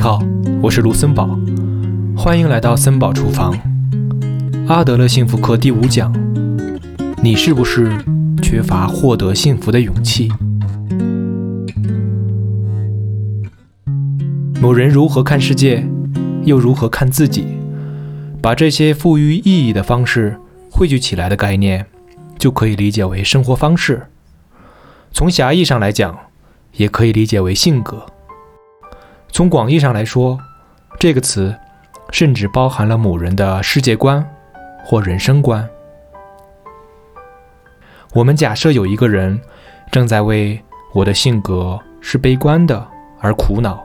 你好，我是卢森堡，欢迎来到森堡厨房。阿德勒幸福课第五讲：你是不是缺乏获得幸福的勇气？某人如何看世界，又如何看自己？把这些赋予意义的方式汇聚起来的概念，就可以理解为生活方式。从狭义上来讲，也可以理解为性格。从广义上来说，这个词甚至包含了某人的世界观或人生观。我们假设有一个人正在为我的性格是悲观的而苦恼，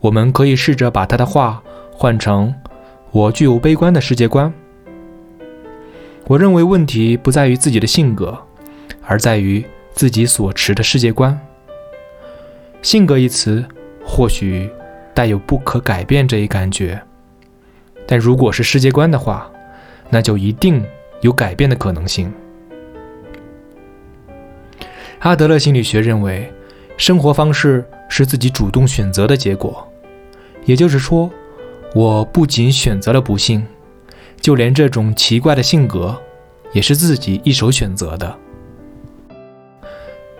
我们可以试着把他的话换成“我具有悲观的世界观”。我认为问题不在于自己的性格，而在于自己所持的世界观。性格一词。或许带有不可改变这一感觉，但如果是世界观的话，那就一定有改变的可能性。阿德勒心理学认为，生活方式是自己主动选择的结果，也就是说，我不仅选择了不幸，就连这种奇怪的性格，也是自己一手选择的。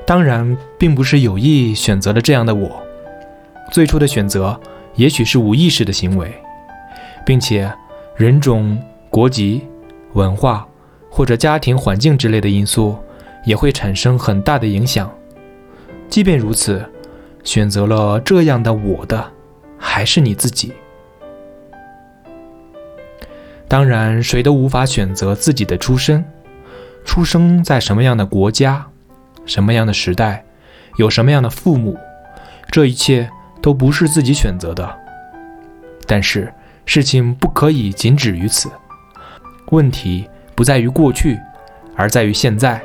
当然，并不是有意选择了这样的我。最初的选择也许是无意识的行为，并且人种、国籍、文化或者家庭环境之类的因素也会产生很大的影响。即便如此，选择了这样的我的还是你自己。当然，谁都无法选择自己的出身，出生在什么样的国家、什么样的时代、有什么样的父母，这一切。都不是自己选择的，但是事情不可以仅止于此。问题不在于过去，而在于现在。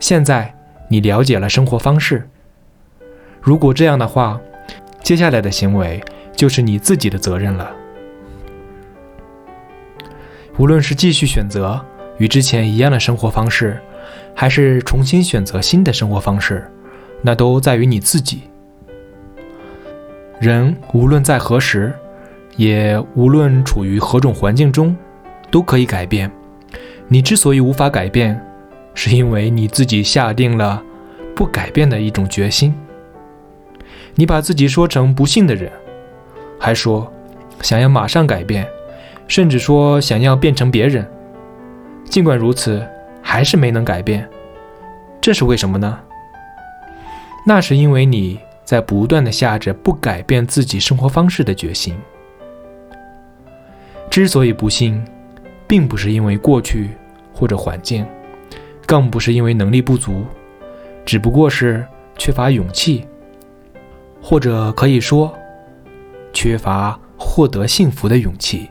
现在你了解了生活方式，如果这样的话，接下来的行为就是你自己的责任了。无论是继续选择与之前一样的生活方式，还是重新选择新的生活方式，那都在于你自己。人无论在何时，也无论处于何种环境中，都可以改变。你之所以无法改变，是因为你自己下定了不改变的一种决心。你把自己说成不幸的人，还说想要马上改变，甚至说想要变成别人。尽管如此，还是没能改变。这是为什么呢？那是因为你。在不断的下着不改变自己生活方式的决心。之所以不幸，并不是因为过去或者环境，更不是因为能力不足，只不过是缺乏勇气，或者可以说，缺乏获得幸福的勇气。